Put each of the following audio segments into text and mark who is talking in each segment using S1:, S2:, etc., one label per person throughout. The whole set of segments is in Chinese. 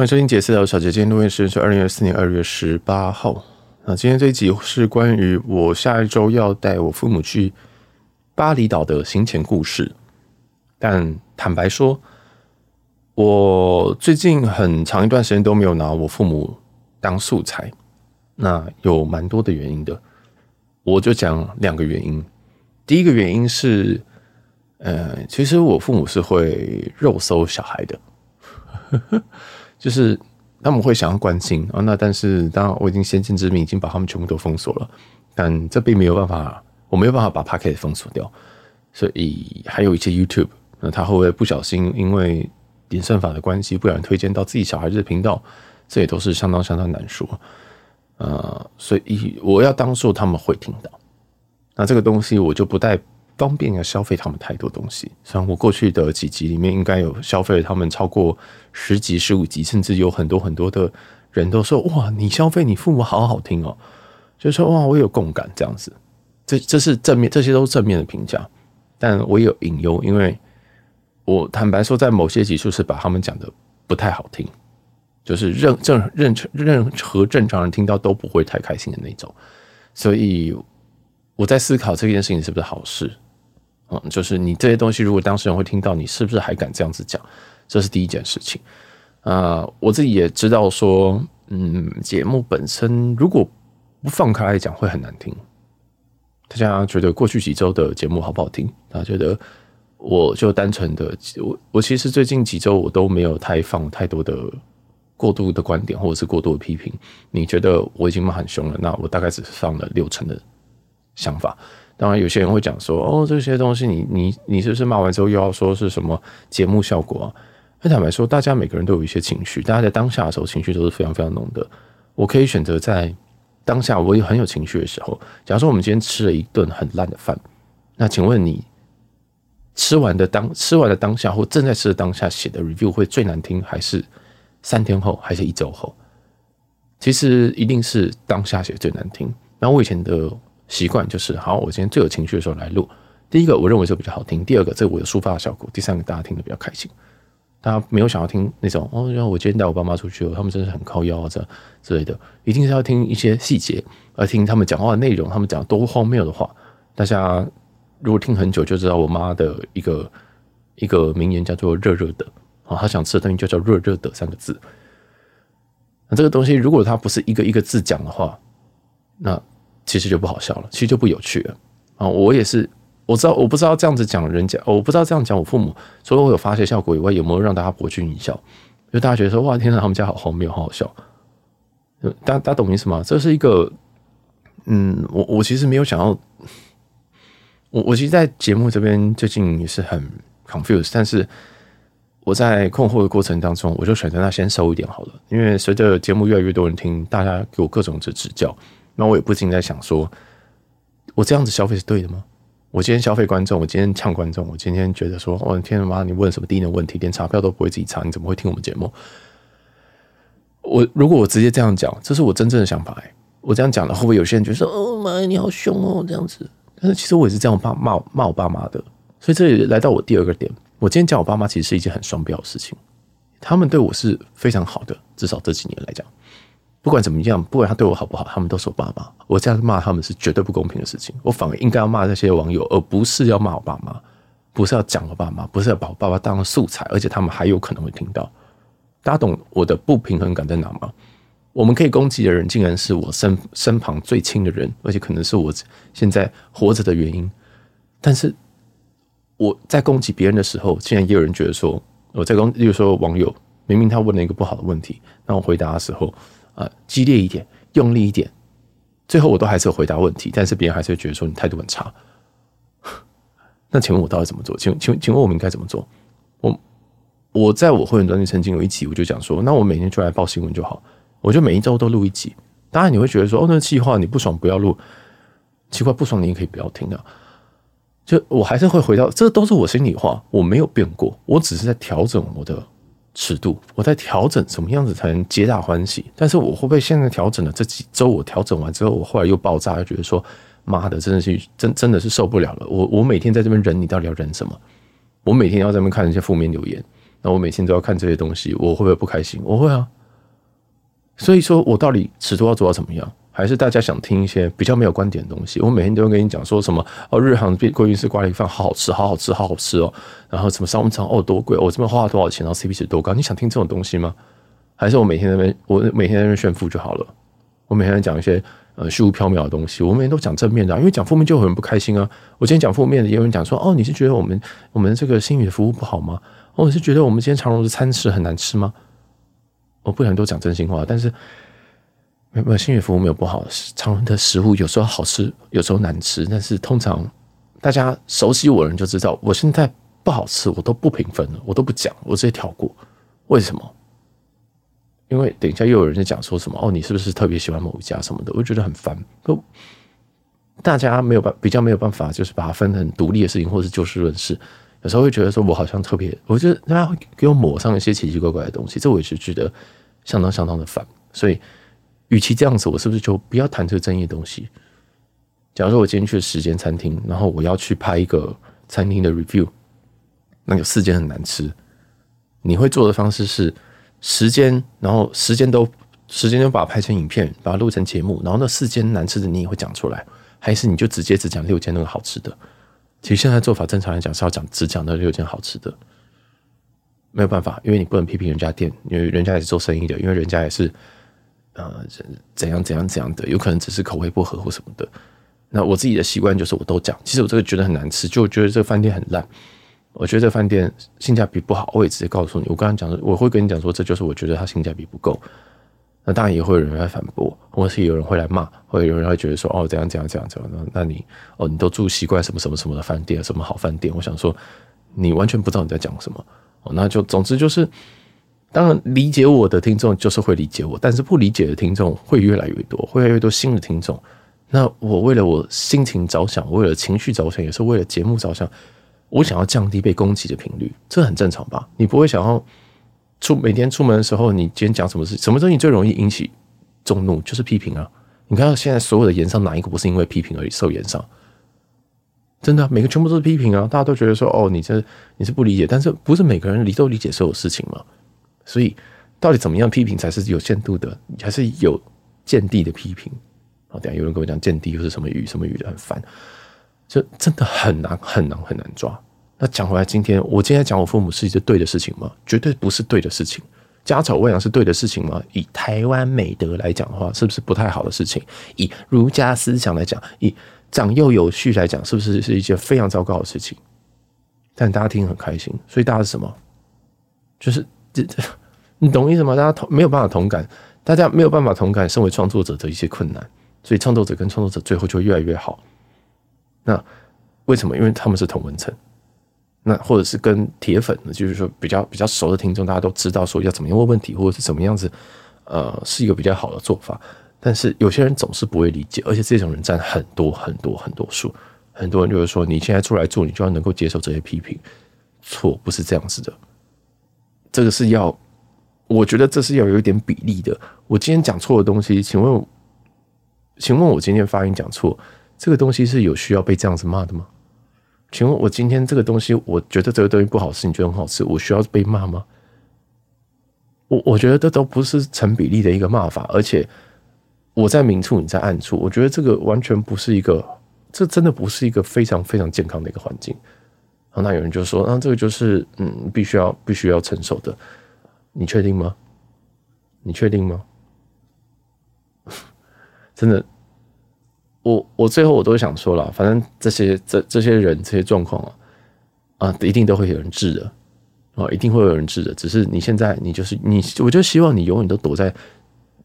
S1: 欢迎收听杰斯聊小姐。今天录音时间是二零二四年二月十八号。那今天这一集是关于我下一周要带我父母去巴厘岛的行前故事。但坦白说，我最近很长一段时间都没有拿我父母当素材。那有蛮多的原因的，我就讲两个原因。第一个原因是，呃，其实我父母是会肉搜小孩的。就是他们会想要关心啊，那但是当然我已经先见之明，已经把他们全部都封锁了，但这并没有办法，我没有办法把 Podcast 封锁掉，所以还有一些 YouTube，那他会不会不小心因为点算法的关系，不小心推荐到自己小孩子的频道，这也都是相当相当难说，呃，所以我要当做他们会听到，那这个东西我就不带。方便要消费他们太多东西，像我过去的几集里面，应该有消费了他们超过十集、十五集，甚至有很多很多的人都说：“哇，你消费你父母好好听哦。”就说：“哇，我有共感。”这样子，这这是正面，这些都是正面的评价。但我也有隐忧，因为我坦白说，在某些集数是把他们讲的不太好听，就是任正任任何正常人听到都不会太开心的那种。所以我在思考这件事情是不是好事。嗯，就是你这些东西，如果当事人会听到，你是不是还敢这样子讲？这是第一件事情。啊、我自己也知道说，嗯，节目本身如果不放开来讲，会很难听。大家觉得过去几周的节目好不好听？大家觉得我就单纯的，我我其实最近几周我都没有太放太多的过度的观点，或者是过度的批评。你觉得我已经骂很凶了？那我大概只是放了六成的想法。当然，有些人会讲说：“哦，这些东西你，你你你是不是骂完之后又要说是什么节目效果啊？”那坦白说，大家每个人都有一些情绪，大家在当下的时候情绪都是非常非常浓的。我可以选择在当下我也很有情绪的时候，假如说我们今天吃了一顿很烂的饭，那请问你吃完的当吃完的当下或正在吃的当下写的 review 会最难听，还是三天后，还是一周后？其实一定是当下写最难听。那我以前的。习惯就是好，我今天最有情绪的时候来录。第一个，我认为这比较好听；第二个，这个我有抒发的效果；第三个，大家听得比较开心。大家没有想要听那种哦，然后我今天带我爸妈出去，他们真的很靠腰啊，这之类的，一定是要听一些细节，而听他们讲话的内容，他们讲多荒谬的话。大家如果听很久，就知道我妈的一个一个名言叫做“热热的”啊，她想吃的东西就叫“热热的”三个字。那这个东西如果它不是一个一个字讲的话，那。其实就不好笑了，其实就不有趣了啊！我也是，我知道，我不知道这样子讲人家，我不知道这样讲我父母，除了我有发泄效果以外，有没有让大家博君一笑？就大家觉得说，哇，天哪，他们家好荒谬，好好笑。大家大家懂意思吗？这是一个，嗯，我我其实没有想要，我我其实，在节目这边最近也是很 confused，但是我在困惑的过程当中，我就选择那先收一点好了，因为随着节目越来越多人听，大家给我各种的指教。那我也不禁在想说，我这样子消费是对的吗？我今天消费观众，我今天呛观众，我今天觉得说，我的天哪妈，你问什么低能问题，连查票都不会自己查，你怎么会听我们节目？我如果我直接这样讲，这是我真正的想法哎。我这样讲了，会不会有些人觉得说，哦妈，你好凶哦这样子？但是其实我也是这样骂骂骂我爸妈的。所以这里来到我第二个点，我今天讲我爸妈其实是一件很双标的事情，他们对我是非常好的，至少这几年来讲。不管怎么样，不管他对我好不好，他们都是我爸妈。我这样骂他们是绝对不公平的事情。我反而应该要骂那些网友，而不是要骂我爸妈，不是要讲我爸妈，不是要把我爸爸当素材，而且他们还有可能会听到。大家懂我的不平衡感在哪吗？我们可以攻击的人，竟然是我身身旁最亲的人，而且可能是我现在活着的原因。但是我在攻击别人的时候，竟然也有人觉得说我在攻，例如说网友明明他问了一个不好的问题，那我回答的时候。呃，激烈一点，用力一点，最后我都还是有回答问题，但是别人还是会觉得说你态度很差。那请问我到底怎么做？请请请问我们应该怎么做？我我在我会员专辑曾经有一集，我就讲说，那我每天就来报新闻就好，我就每一周都录一集。当然你会觉得说，哦，那计划你不爽不要录，奇怪不爽你也可以不要听啊。就我还是会回到，这都是我心里话，我没有变过，我只是在调整我的。尺度，我在调整什么样子才能皆大欢喜？但是我会不会现在调整了这几周，我调整完之后，我后来又爆炸，又觉得说妈的，真的是真真的是受不了了。我我每天在这边忍，你到底要忍什么？我每天要在这边看一些负面留言，那我每天都要看这些东西，我会不会不开心？我会啊。所以说我到底尺度要做到怎么样？还是大家想听一些比较没有观点的东西？我每天都会跟你讲说什么哦，日航的鲑鱼丝咖喱饭好好吃，好好吃，好好吃哦。然后什么商务舱哦多贵，我、哦、这边花了多少钱？然后 CP 值多高？你想听这种东西吗？还是我每天在那边我每天在那边炫富就好了？我每天在讲一些呃虚无缥缈的东西，我每天都讲正面的、因为讲负面就有人不开心啊。我今天讲负面的，也有人讲说哦，你是觉得我们我们这个星宇的服务不好吗？哦，你是觉得我们今天长荣的餐食很难吃吗？我不想都讲真心话，但是。没有，星宇服务没有不好。常人的食物有时候好吃，有时候难吃。但是通常大家熟悉我的人就知道，我现在不好吃，我都不评分了，我都不讲，我直接跳过。为什么？因为等一下又有人在讲说什么哦，你是不是特别喜欢某一家什么的？我就觉得很烦。不，大家没有办比较没有办法，就是把它分成独立的事情，或是就事论事。有时候会觉得说我好像特别，我觉得大家会给我抹上一些奇奇怪怪的东西，这我也是觉得相当相当的烦。所以。与其这样子，我是不是就不要谈这个争议的东西？假如说我今天去了十间餐厅，然后我要去拍一个餐厅的 review，那有四间很难吃，你会做的方式是时间，然后时间都时间都把它拍成影片，把它录成节目，然后那四间难吃的你也会讲出来，还是你就直接只讲六间那个好吃的？其实现在做法正常来讲是要讲只讲那六间好吃的，没有办法，因为你不能批评人家店，因为人家也是做生意的，因为人家也是。呃，怎样怎样怎样的，有可能只是口味不合或什么的。那我自己的习惯就是我都讲。其实我这个觉得很难吃，就觉得这个饭店很烂。我觉得这个饭店性价比不好，我也直接告诉你。我刚刚讲的，我会跟你讲说，这就是我觉得它性价比不够。那当然也会有人来反驳，或是有人会来骂，或者有人会觉得说，哦，怎样怎样怎样怎样。那那你哦，你都住习惯什么什么什么的饭店，什么好饭店？我想说，你完全不知道你在讲什么。哦，那就总之就是。当然，理解我的听众就是会理解我，但是不理解的听众会越来越多，会越来越多新的听众。那我为了我心情着想，为了情绪着想，也是为了节目着想，我想要降低被攻击的频率，这很正常吧？你不会想要出每天出门的时候，你今天讲什么事？什么东西最容易引起众怒？就是批评啊！你看到现在所有的言上，哪一个不是因为批评而受言上？真的，每个全部都是批评啊！大家都觉得说，哦，你这你是不理解，但是不是每个人理都理解所有事情吗？所以，到底怎么样批评才是有限度的，还是有见地的批评？好，等下有人跟我讲见地又是什么语，什么语的很烦，就真的很难很难很难抓。那讲回来，今天我今天讲我父母是一件对的事情吗？绝对不是对的事情。家丑未扬是对的事情吗？以台湾美德来讲的话，是不是不太好的事情？以儒家思想来讲，以长幼有序来讲，是不是是一件非常糟糕的事情？但大家听很开心，所以大家是什么？就是这这。你懂意思吗？大家同没有办法同感，大家没有办法同感身为创作者的一些困难，所以创作者跟创作者最后就越来越好。那为什么？因为他们是同文层。那或者是跟铁粉，就是说比较比较熟的听众，大家都知道说要怎么样问问题，或者是怎么样子，呃，是一个比较好的做法。但是有些人总是不会理解，而且这种人占很多很多很多数。很多人就是说，你现在出来做，你就要能够接受这些批评。错，不是这样子的。这个是要。我觉得这是要有一点比例的。我今天讲错的东西，请问，请问我今天发音讲错，这个东西是有需要被这样子骂的吗？请问我今天这个东西，我觉得这个东西不好吃，你觉得很好吃，我需要被骂吗？我我觉得这都不是成比例的一个骂法，而且我在明处，你在暗处，我觉得这个完全不是一个，这真的不是一个非常非常健康的一个环境。那有人就说，那这个就是嗯，必须要必须要承受的。你确定吗？你确定吗？真的，我我最后我都想说了，反正这些这这些人这些状况啊啊，一定都会有人治的啊，一定会有人治的。只是你现在你就是你，我就希望你永远都躲在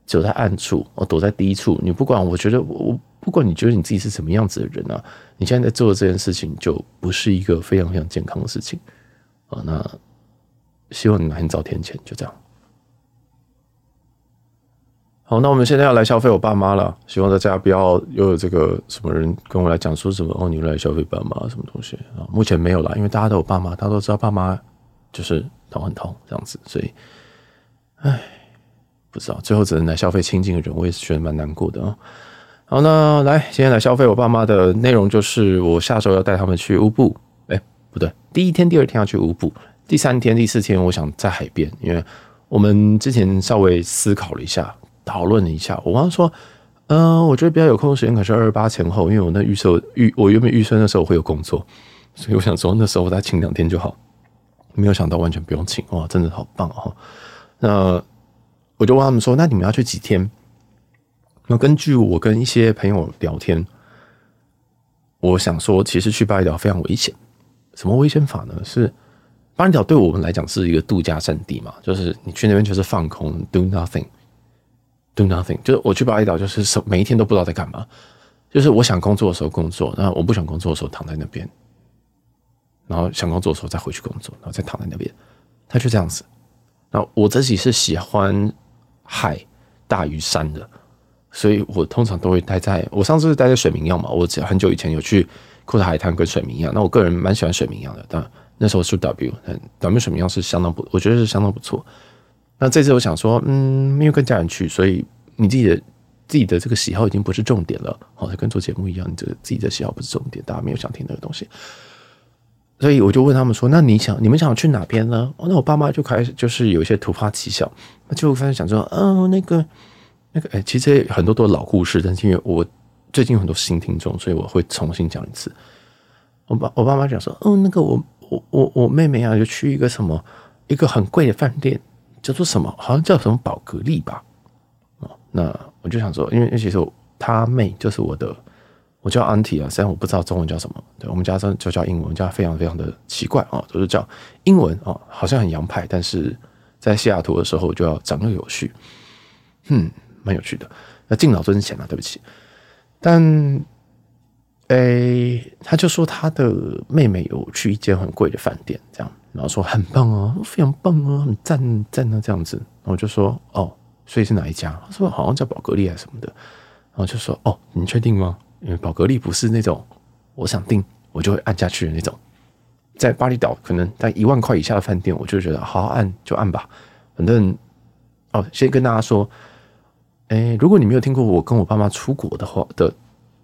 S1: 走在暗处，哦，躲在低处。你不管，我觉得我不管你觉得你自己是什么样子的人啊，你现在在做的这件事情就不是一个非常非常健康的事情啊。那。希望你哪天早天前，就这样。好，那我们现在要来消费我爸妈了。希望大家不要又有这个什么人跟我来讲说什么哦，你来消费爸妈什么东西啊？目前没有啦，因为大家都有爸妈，大家都知道爸妈就是头很痛这样子，所以，唉，不知道最后只能来消费亲近的人，我也是觉得蛮难过的啊。好，那来今天来消费我爸妈的内容就是我下周要带他们去乌布，哎，不对，第一天、第二天要去乌布。第三天、第四天，我想在海边，因为我们之前稍微思考了一下，讨论了一下。我妈说：“嗯、呃，我觉得比较有空的时间可是二十八前后，因为我那预设预我原本预算那时候会有工作，所以我想说那时候我再请两天就好。没有想到完全不用请，哇，真的好棒哦！那我就问他们说：那你们要去几天？那根据我跟一些朋友聊天，我想说，其实去巴厘岛非常危险。什么危险法呢？是。巴厘岛对我们来讲是一个度假胜地嘛，就是你去那边就是放空，do nothing，do nothing，就是我去巴厘岛就是每一天都不知道在干嘛，就是我想工作的时候工作，那我不想工作的时候躺在那边，然后想工作的时候再回去工作，然后再躺在那边，他就这样子。那我自己是喜欢海大于山的，所以我通常都会待在，我上次是待在水明漾嘛，我很久以前有去库塔海滩跟水明漾，那我个人蛮喜欢水明漾的，但。那时候是 W，嗯，W 水明漾是相当不，我觉得是相当不错。那这次我想说，嗯，没有跟家人去，所以你自己的自己的这个喜好已经不是重点了。好，跟做节目一样，你这个自己的喜好不是重点，大家没有想听那个东西。所以我就问他们说：“那你想，你们想去哪边呢？”哦，那我爸妈就开始就是有一些突发奇想，那就开始想说：“嗯，那个那个，哎，其实很多都是老故事，但是因为我最近有很多新听众，所以我会重新讲一次。”我爸我爸妈讲说：“嗯，那个我。”我我我妹妹啊，就去一个什么一个很贵的饭店，叫做什么？好像叫什么宝格丽吧。哦，那我就想说，因为其实他妹就是我的，我叫 Auntie 啊，虽然我不知道中文叫什么。对，我们家就叫英文，叫非常非常的奇怪啊，就是叫英文啊，好像很洋派，但是在西雅图的时候就要长幼有序，嗯，蛮有趣的。那敬老尊贤啊，对不起，但。诶、他就说他的妹妹有去一间很贵的饭店，这样，然后说很棒啊，非常棒啊，很赞赞啊，这样子。然后我就说哦，所以是哪一家？他说好像叫宝格丽还什么的。然后就说哦，你确定吗？因为宝格丽不是那种我想订我就会按下去的那种。在巴厘岛，可能在一万块以下的饭店，我就觉得好好按就按吧。反正哦，先跟大家说，诶、如果你没有听过我跟我爸妈出国的话的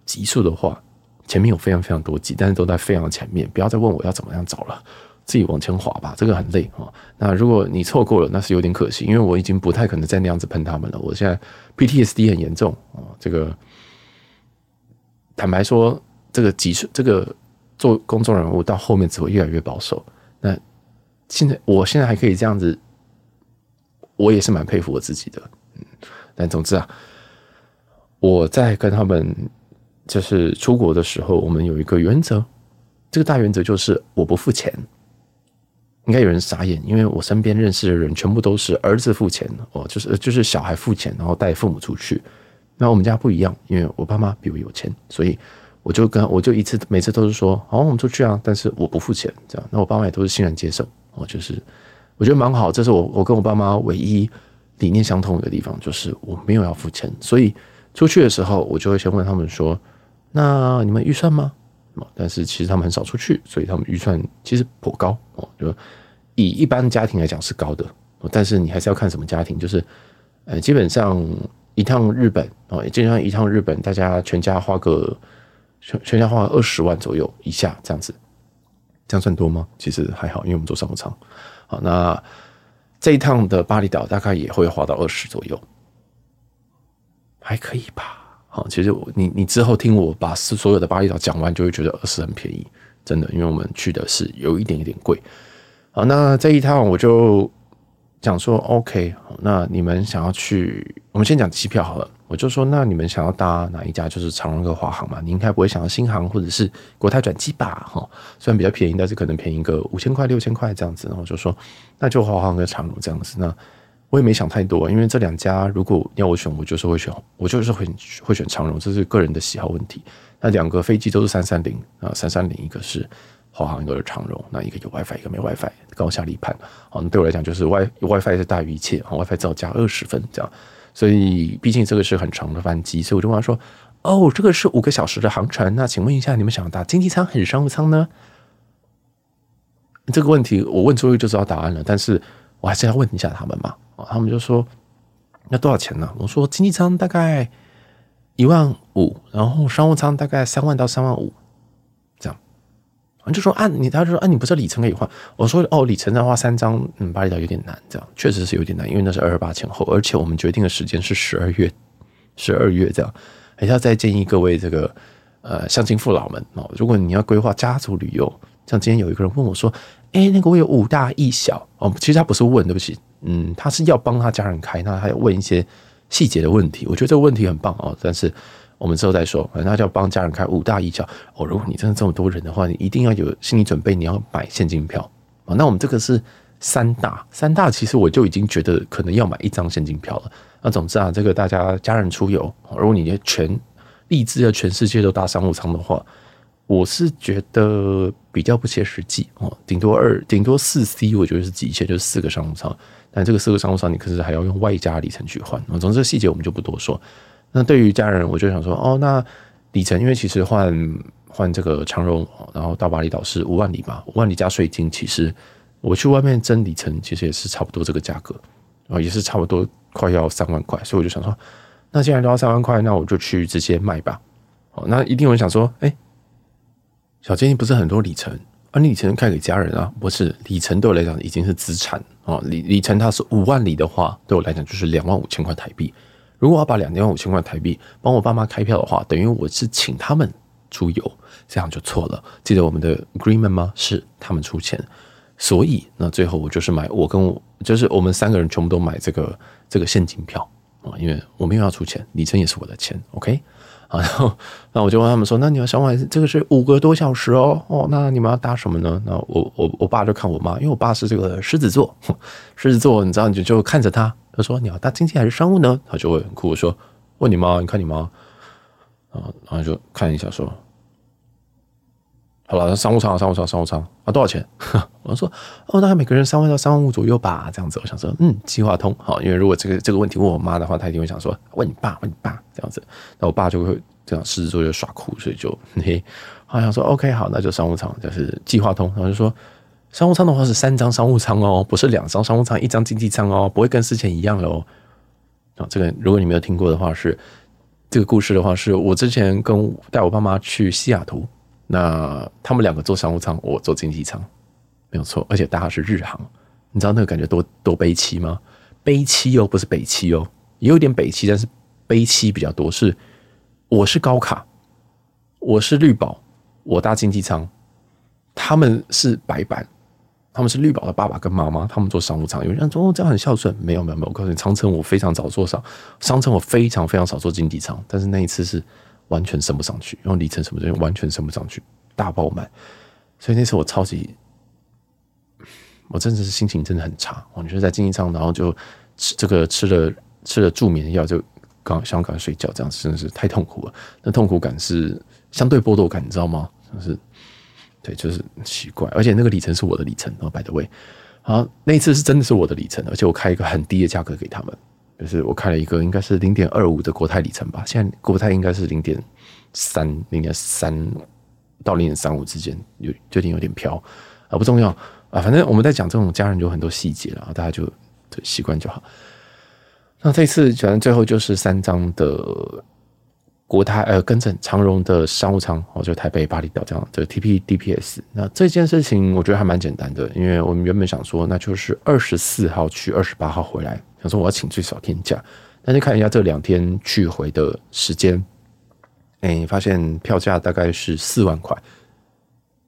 S1: 集数的话。前面有非常非常多集，但是都在非常前面。不要再问我要怎么样找了，自己往前滑吧，这个很累啊。那如果你错过了，那是有点可惜，因为我已经不太可能再那样子喷他们了。我现在 PTSD 很严重啊，这个坦白说，这个集数，这个做公众人物到后面只会越来越保守。那现在我现在还可以这样子，我也是蛮佩服我自己的。嗯，但总之啊，我在跟他们。就是出国的时候，我们有一个原则，这个大原则就是我不付钱。应该有人傻眼，因为我身边认识的人全部都是儿子付钱哦，就是就是小孩付钱，然后带父母出去。那我们家不一样，因为我爸妈比我有钱，所以我就跟我就一次每次都是说，好，我们出去啊，但是我不付钱，这样。那我爸妈也都是欣然接受哦，就是我觉得蛮好。这是我我跟我爸妈唯一理念相通的地方，就是我没有要付钱，所以出去的时候，我就会先问他们说。那你们预算吗？但是其实他们很少出去，所以他们预算其实颇高哦。就以一般家庭来讲是高的，但是你还是要看什么家庭。就是呃，基本上一趟日本哦，基本上一趟日本，大家全家花个全全家花二十万左右以下这样子，这样算多吗？其实还好，因为我们坐商务舱。好，那这一趟的巴厘岛大概也会花到二十左右，还可以吧。好，其实你你之后听我把所有的巴厘岛讲完，就会觉得二十很便宜，真的，因为我们去的是有一点一点贵。好，那这一趟我就讲说，OK，那你们想要去，我们先讲机票好了。我就说，那你们想要搭哪一家？就是长荣跟华航嘛，你应该不会想要新航或者是国泰转机吧？哈，虽然比较便宜，但是可能便宜个五千块、六千块这样子。然后就说，那就华航跟长荣这样子。那我也没想太多，因为这两家如果要我选，我就是会选，我就是会会选长荣，这是个人的喜好问题。那两个飞机都是三三零啊，三三零一个是华航，一个是长荣，那一个有 WiFi，一个没 WiFi，高下立判。好，那对我来讲就是 Wi WiFi 是大于一切，WiFi 只要加二十分这样。所以毕竟这个是很长的班机，所以我就问他说：“哦，这个是五个小时的航程，那请问一下，你们想要搭经济舱还是商务舱呢？”这个问题我问出去就知道答案了，但是我还是要问一下他们嘛。他们就说：“那多少钱呢？”我说：“经济舱大概一万五，然后商务舱大概三万到三万五，”就说啊，你他就说啊，你不是里程可以换？我说哦，里程的话三张，嗯，巴厘岛有点难，这样确实是有点难，因为那是二二八前后，而且我们决定的时间是十二月，十二月这样。还要再建议各位这个呃乡亲父老们哦，如果你要规划家族旅游，像今天有一个人问我说，哎，那个我有五大一小哦，其实他不是问，对不起，嗯，他是要帮他家人开，那他要问一些细节的问题，我觉得这个问题很棒哦，但是。我们之后再说，反正他就要帮家人开五大一小哦。如果你真的这么多人的话，你一定要有心理准备，你要买现金票啊。那我们这个是三大，三大其实我就已经觉得可能要买一张现金票了。那总之啊，这个大家家人出游，如果你全立志要全世界都搭商务舱的话，我是觉得比较不切实际哦。顶多二，顶多四 C，我觉得是极限，就是四个商务舱。但这个四个商务舱，你可是还要用外加里程去换。总之细节我们就不多说。那对于家人，我就想说，哦，那里程，因为其实换换这个长荣，然后到巴厘岛是五万里嘛，五万里加税金，其实我去外面征里程，其实也是差不多这个价格，啊，也是差不多快要三万块，所以我就想说，那既然都要三万块，那我就去直接卖吧。哦，那一定有人想说，哎，小建议不是很多里程，啊，你里程开给家人啊？不是，里程对我来讲已经是资产哦，里里程它是五万里的话，对我来讲就是两万五千块台币。如果要把两万五千块台币帮我爸妈开票的话，等于我是请他们出游，这样就错了。记得我们的 agreement 吗？是他们出钱，所以那最后我就是买，我跟我就是我们三个人全部都买这个这个现金票啊，因为我没有要出钱，里程也是我的钱，OK 啊。然后那我就问他们说，那你要想买这个是五个多小时哦，哦，那你们要搭什么呢？那我我我爸就看我妈，因为我爸是这个狮子座，狮子座你知道你就就看着他。他说：“你要搭经济还是商务呢？”他就会很酷说：“问你妈，你看你妈。”啊，然后就看一下说：“好了，商务舱，商务舱，商务舱啊，多少钱？” 我说：“哦，大概每个人三万到三万五左右吧。”这样子，我想说：“嗯，计划通。”好，因为如果这个这个问题问我妈的话，她一定会想说：“问你爸，问你爸。”这样子，那我爸就会这样狮子座就耍酷，所以就嘿，好像说：“OK，好，那就商务舱，就是计划通。”然后就说。商务舱的话是三张商务舱哦，不是两张商务舱，一张经济舱哦，不会跟之前一样喽。啊，这个如果你没有听过的话，是这个故事的话，是我之前跟带我爸妈去西雅图，那他们两个坐商务舱，我坐经济舱，没有错，而且搭的是日航，你知道那个感觉多多悲凄吗？悲凄哦，不是北七哦，也有点北七，但是悲凄比较多。是我是高卡，我是绿宝，我搭经济舱，他们是白板。他们是绿宝的爸爸跟妈妈，他们做商务舱。有人说哦，这样很孝顺。没有没有没有，我告诉你，长城我非常早坐上，商城我非常非常少坐经济舱。但是那一次是完全升不上去，用里程什么的完全升不上去，大爆满。所以那次我超级，我真的是心情真的很差。我觉得在经济舱，然后就吃这个吃了吃了助眠药，就刚想赶快睡觉，这样子真的是太痛苦了。那痛苦感是相对剥夺感，你知道吗？就是。对，就是奇怪，而且那个里程是我的里程，然后 by the way，好，那一次是真的是我的里程，而且我开一个很低的价格给他们，就是我开了一个应该是零点二五的国泰里程吧，现在国泰应该是零点三、零点三到零点三五之间，有最近有点飘啊，不重要啊，反正我们在讲这种家人有很多细节了，大家就习惯就好。那这次反正最后就是三张的。国泰呃，跟着长荣的商务舱，哦，就台北巴厘岛这样就 TPDPS。那这件事情我觉得还蛮简单的，因为我们原本想说，那就是二十四号去，二十八号回来，想说我要请最少天假，但是看一下这两天去回的时间，哎，发现票价大概是四万块。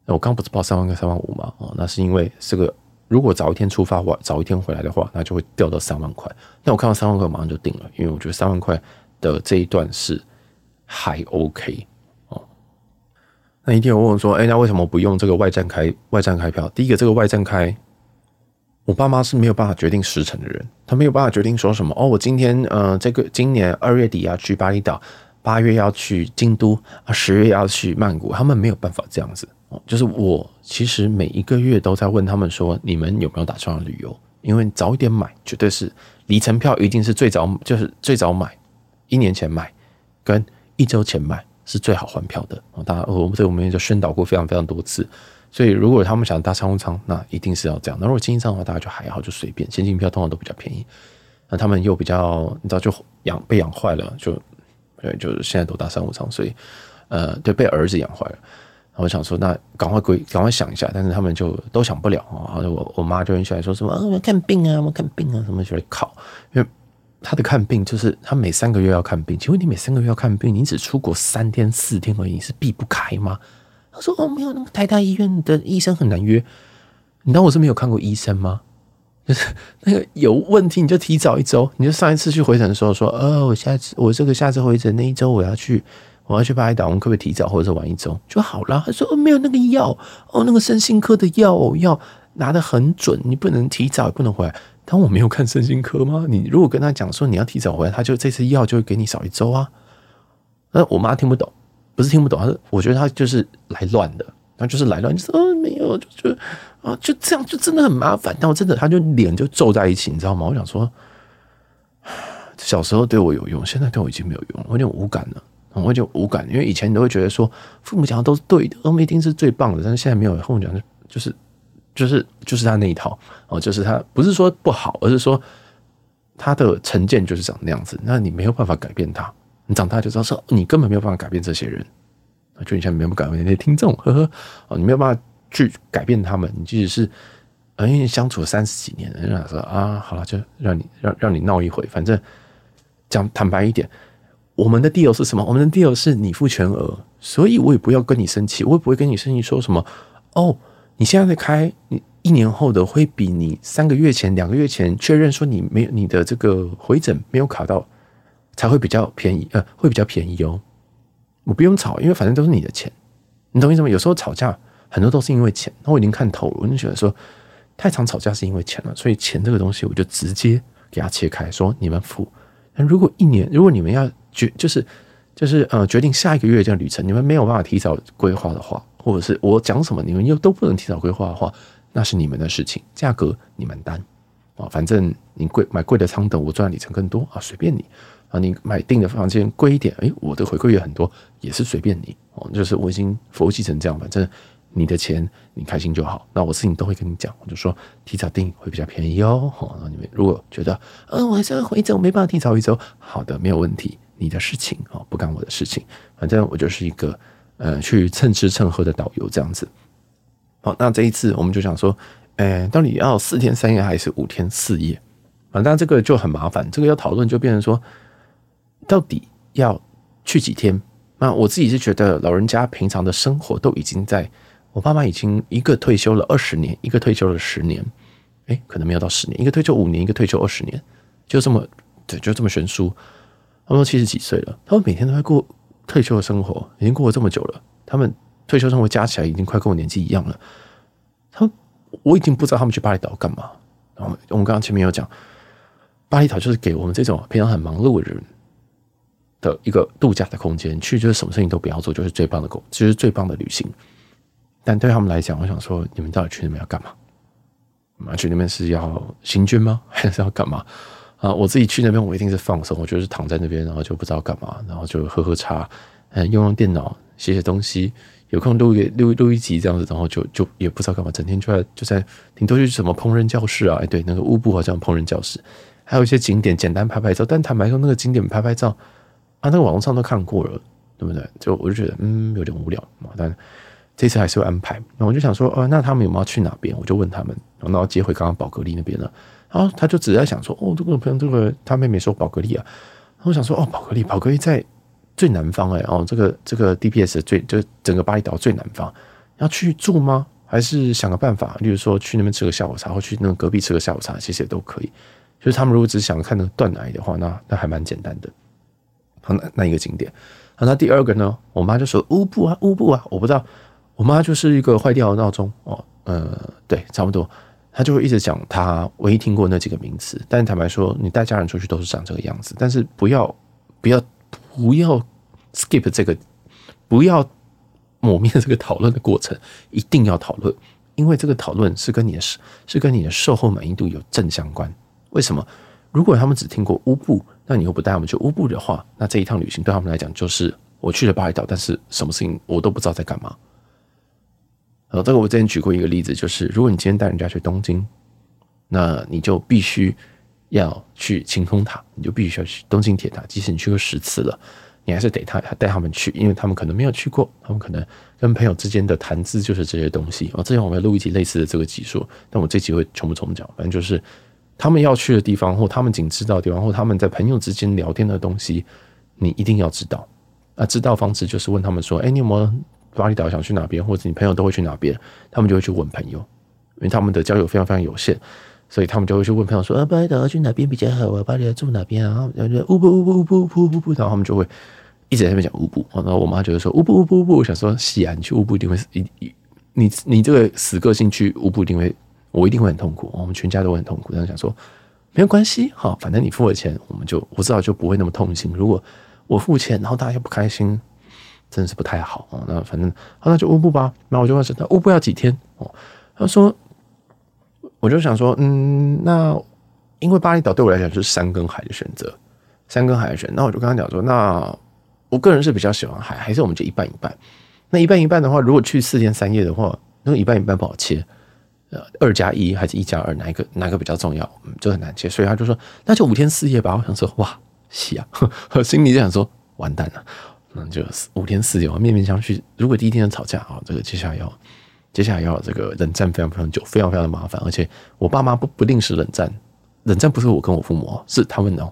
S1: 我刚不是报三万跟三万五吗？哦，那是因为这个如果早一天出发或早一天回来的话，那就会掉到三万块。那我看到三万块，马上就定了，因为我觉得三万块的这一段是。还 OK 哦，那一定有问我说：“哎，那为什么不用这个外站开外站开票？”第一个，这个外站开，我爸妈是没有办法决定时程的人，他没有办法决定说什么哦。我今天呃，这个今年二月底要去巴厘岛，八月要去京都啊，十月要去曼谷，他们没有办法这样子哦。就是我其实每一个月都在问他们说：“你们有没有打算旅游？”因为早一点买，绝对是里程票一定是最早，就是最早买，一年前买跟。一周前买是最好换票的啊！当然，我们这我们也就宣导过非常非常多次。所以，如果他们想搭商务舱，那一定是要这样。那如果经济舱的话，大家就还好，就随便。现金票通常都比较便宜。那他们又比较，你知道，就养被养坏了，就对，就是现在都搭商务舱，所以呃，对，被儿子养坏了。我想说，那赶快归，赶快想一下，但是他们就都想不了啊。我我妈就很喜欢说什么啊，我们看病啊，我们看病啊，什么就来考。因为他的看病就是他每三个月要看病。请问你每三个月要看病，你只出国三天四天而已，你是避不开吗？他说哦，没有，那个台大医院的医生很难约。你当我是没有看过医生吗？就是那个有问题，你就提早一周，你就上一次去回诊的时候说，哦，我下次我这个下次回诊那一周我要去。我要去巴厘岛，我们可不可以提早或者晚一周就好了？他说：“哦，没有那个药哦，那个身心科的药要拿得很准，你不能提早，也不能回来。”但我没有看身心科吗？你如果跟他讲说你要提早回来，他就这次药就会给你少一周啊。那我妈听不懂，不是听不懂，她说：“我觉得他就是来乱的，他就是来乱，就说哦，没有，就就啊，就这样，就真的很麻烦。”但我真的，他就脸就皱在一起，你知道吗？我想说，小时候对我有用，现在对我已经没有用，我有点无感了。我就无感，因为以前你都会觉得说父母讲的都是对的，我们一定是最棒的。但是现在没有，父母讲的就是就是就是他那一套哦，就是他不是说不好，而是说他的成见就是长那样子。那你没有办法改变他，你长大就知道说你根本没有办法改变这些人。就你现在没有办法改变那些听众，呵呵哦，你没有办法去改变他们。你即使是，因为相处了三十几年，人家说啊，好了，就让你让让你闹一回，反正讲坦白一点。我们的 deal 是什么？我们的 deal 是你付全额，所以我也不要跟你生气，我也不会跟你生气说什么。哦，你现在在开，你一年后的会比你三个月前、两个月前确认说你没有你的这个回诊没有卡到，才会比较便宜，呃，会比较便宜哦。我不用吵，因为反正都是你的钱，你懂意思吗？有时候吵架很多都是因为钱，那我已经看透了，我就觉得说太常吵架是因为钱了，所以钱这个东西我就直接给他切开，说你们付。那如果一年，如果你们要。决就是就是呃，决定下一个月这样旅程，你们没有办法提早规划的话，或者是我讲什么你们又都不能提早规划的话，那是你们的事情，价格你们担啊，反正你贵买贵的舱等，我赚里程更多啊，随便你啊，你买订的房间贵一点，诶，我的回馈也很多，也是随便你哦，就是我已经佛系成这样，反正你的钱你开心就好，那我事情都会跟你讲，我就说提早订会比较便宜哦，好，那你们如果觉得嗯，我还是要回诊，我没办法提早一周，好的，没有问题。你的事情啊，不干我的事情。反正我就是一个呃，去蹭吃蹭喝的导游这样子。好，那这一次我们就想说，呃，到底要四天三夜还是五天四夜？啊，当然这个就很麻烦，这个要讨论就变成说，到底要去几天？那我自己是觉得，老人家平常的生活都已经在，我爸妈已经一个退休了二十年，一个退休了十年，诶，可能没有到十年，一个退休五年，一个退休二十年，就这么对，就这么悬殊。他们都七十几岁了，他们每天都在过退休的生活，已经过了这么久了。他们退休生活加起来已经快跟我年纪一样了。他们我已经不知道他们去巴厘岛干嘛。然后我们刚刚前面有讲，巴厘岛就是给我们这种平常很忙碌的人的一个度假的空间，去就是什么事情都不要做，就是最棒的工，就是最棒的旅行。但对他们来讲，我想说，你们到底去那边要干嘛？你们去那边是要行军吗？还是要干嘛？啊，我自己去那边，我一定是放松，我就是躺在那边，然后就不知道干嘛，然后就喝喝茶，嗯，用用电脑，写写东西，有空录一录录一集这样子，然后就就也不知道干嘛，整天就在就在顶多去什么烹饪教室啊，哎，对，那个乌布好像烹饪教室，还有一些景点简单拍拍照，但坦白说，那个景点拍拍照啊，那个网络上都看过了，对不对？就我就觉得嗯有点无聊嘛，但这次还是会安排。那我就想说，哦，那他们有没有去哪边？我就问他们，然后接回刚刚宝格丽那边了。然后他就只在想说，哦，这个朋友，这个他妹妹说宝格丽啊，我想说，哦，宝格丽，宝格丽在最南方哎，哦，这个这个 DPS 最就整个巴厘岛最南方，要去住吗？还是想个办法，例如说去那边吃个下午茶，或去那个隔壁吃个下午茶，其实也都可以。就是他们如果只想看那个断崖的话，那那还蛮简单的。好，那那一个景点，好，那第二个呢？我妈就说乌布啊，乌布啊，我不知道，我妈就是一个坏掉的闹钟哦，呃，对，差不多。他就会一直讲他唯一听过那几个名词，但坦白说，你带家人出去都是长这个样子。但是不要不要不要 skip 这个，不要抹灭这个讨论的过程，一定要讨论，因为这个讨论是跟你的是跟你的售后满意度有正相关。为什么？如果他们只听过乌布，那你又不带他们去乌布的话，那这一趟旅行对他们来讲就是我去了巴厘岛，但是什么事情我都不知道在干嘛。呃，这个我之前举过一个例子，就是如果你今天带人家去东京，那你就必须要去晴空塔，你就必须要去东京铁塔，即使你去过十次了，你还是得他带他们去，因为他们可能没有去过，他们可能跟朋友之间的谈资就是这些东西。哦，之前我们录一集类似的这个集数，但我这集会全部重讲，反正就是他们要去的地方，或他们仅知道的地方，或他们在朋友之间聊天的东西，你一定要知道。啊，知道方式就是问他们说：“哎，你有没有巴厘岛想去哪边？或者你朋友都会去哪边？”他们就会去问朋友，因为他们的交友非常非常有限。所以他们就会去问朋友说：“啊，巴厘岛要去哪边比较好啊？巴厘岛住哪边啊？”然后就乌布乌布乌布乌布乌布，然后他们就会一直在那边讲乌布。然后我妈就会说：“乌布乌布乌布。”我想说：“是啊，你去乌布一定会一你你你这个死个性去乌布一定会，我一定会很痛苦。我们全家都会很痛苦。”然后想说：“没有关系，好，反正你付了钱，我们就我知道就不会那么痛心。如果我付钱，然后大家又不开心，真是不太好啊。那反正好，那就乌布吧。那我就问他：“乌布要几天？”哦，他说。我就想说，嗯，那因为巴厘岛对我来讲就是山跟海的选择，山跟海的选。那我就跟他讲说，那我个人是比较喜欢海，还是我们就一半一半？那一半一半的话，如果去四天三夜的话，那一半一半不好切，呃，二加一还是一加二，哪一个哪个比较重要？嗯，就很难切。所以他就说，那就五天四夜吧。我想说，哇，是啊，我 心里就想说，完蛋了，那就五天四夜，我面面相觑。如果第一天吵架啊，这个接下来要。接下来要这个冷战非常非常久，非常非常的麻烦，而且我爸妈不不定时冷战，冷战不是我跟我父母，是他们哦，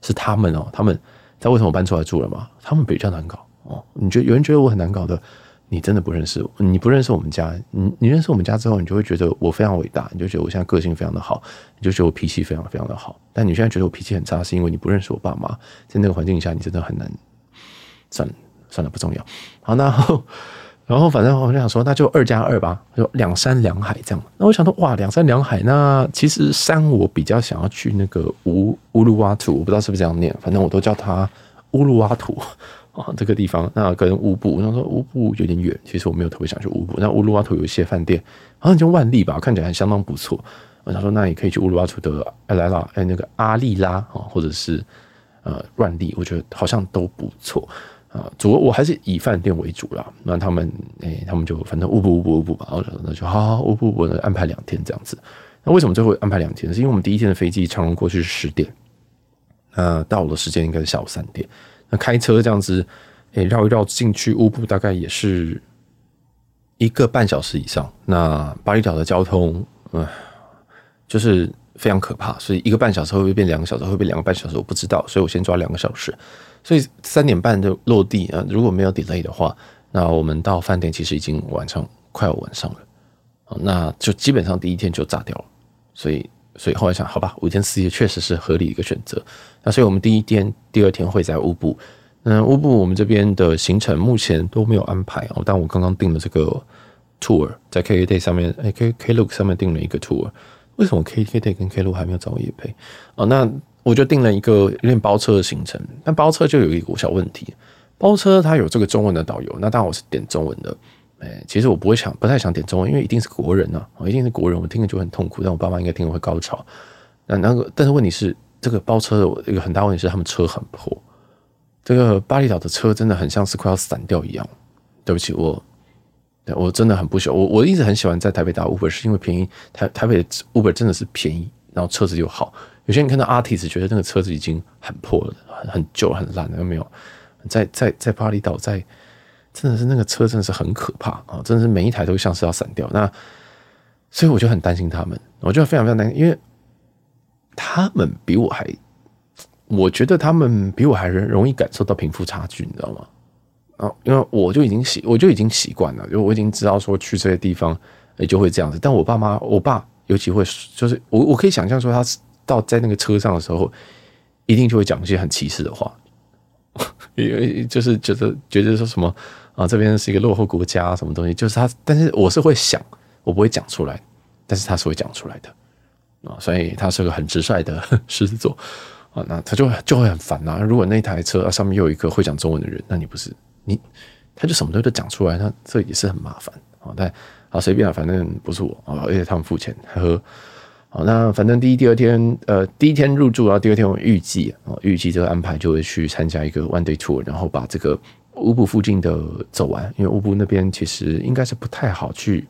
S1: 是他们哦，他们知道为什么搬出来住了吗？他们比较难搞哦。你觉得有人觉得我很难搞的，你真的不认识我，你不认识我们家，你你认识我们家之后，你就会觉得我非常伟大，你就觉得我现在个性非常的好，你就觉得我脾气非常非常的好。但你现在觉得我脾气很差，是因为你不认识我爸妈，在那个环境下，你真的很难。算了算了，不重要。好，那。然后反正我就想说，那就二加二吧，就两山两海这样。那我想说，哇，两山两海，那其实山我比较想要去那个乌乌鲁瓦图，我不知道是不是这样念，反正我都叫它乌鲁瓦图啊 这个地方。那跟乌布，我想说乌布有点远，其实我没有特别想去乌布。那乌鲁瓦图有一些饭店，好像叫万丽吧，看起来还相当不错。我想说，那也可以去乌鲁瓦图的哎来了哎那个阿丽拉啊，或者是呃万丽，我觉得好像都不错。啊，主要我还是以饭店为主啦。那他们，诶、他们就反正乌布乌布乌布吧。然后那就好好乌布我安排两天这样子。那为什么最后安排两天？是因为我们第一天的飞机长荣过去是十点，那到了时间应该是下午三点。那开车这样子，诶、绕一绕进去乌布大概也是一个半小时以上。那巴厘岛的交通，嗯，就是非常可怕。所以一个半小时会不会变两个小时？会不会两个半小时？我不知道。所以我先抓两个小时。所以三点半就落地啊！如果没有 delay 的话，那我们到饭店其实已经晚上快要晚上了啊，那就基本上第一天就炸掉了。所以，所以后来想，好吧，五天四夜确实是合理一个选择。那所以我们第一天、第二天会在乌布。那乌布我们这边的行程目前都没有安排哦，但我刚刚订了这个 tour，在 KKday 上面，哎，K Klook 上面订了一个 tour。为什么 KKday 跟 Klook 还没有找我业配？哦，那。我就订了一个有点包车的行程，但包车就有一个小问题，包车它有这个中文的导游，那当然我是点中文的，哎，其实我不会想，不太想点中文，因为一定是国人啊，一定是国人，我听了就很痛苦，但我爸妈应该听了会高潮。那那个，但是问题是，这个包车的一个很大问题是，他们车很破，这个巴厘岛的车真的很像是快要散掉一样。对不起，我，我真的很不喜欢，我我一直很喜欢在台北打 Uber，是因为便宜，台台北的 Uber 真的是便宜，然后车子又好。有些人看到 Artis 觉得那个车子已经很破了，很很旧、很烂了，有没有？在在在巴厘岛，在真的是那个车真的是很可怕啊！真的是每一台都像是要散掉。那所以我就很担心他们，我就非常非常担心，因为他们比我还，我觉得他们比我还容易感受到贫富差距，你知道吗？啊，因为我就已经习，我就已经习惯了，就我已经知道说去这些地方也就会这样子。但我爸妈，我爸尤其会，就是我我可以想象说他是。到在那个车上的时候，一定就会讲一些很歧视的话，因为就是觉得觉得说什么啊，这边是一个落后国家，什么东西，就是他。但是我是会想，我不会讲出来，但是他是会讲出来的啊，所以他是个很直率的 狮子座啊，那他就就会很烦呐。如果那台车啊上面又有一个会讲中文的人，那你不是你，他就什么都都讲出来，那这也是很麻烦啊。但啊，随便啊，反正不是我啊，而且他们付钱，还和。好，那反正第一、第二天，呃，第一天入住，然后第二天我预计啊，预计这个安排就会去参加一个 one day tour，然后把这个乌布附近的走完，因为乌布那边其实应该是不太好去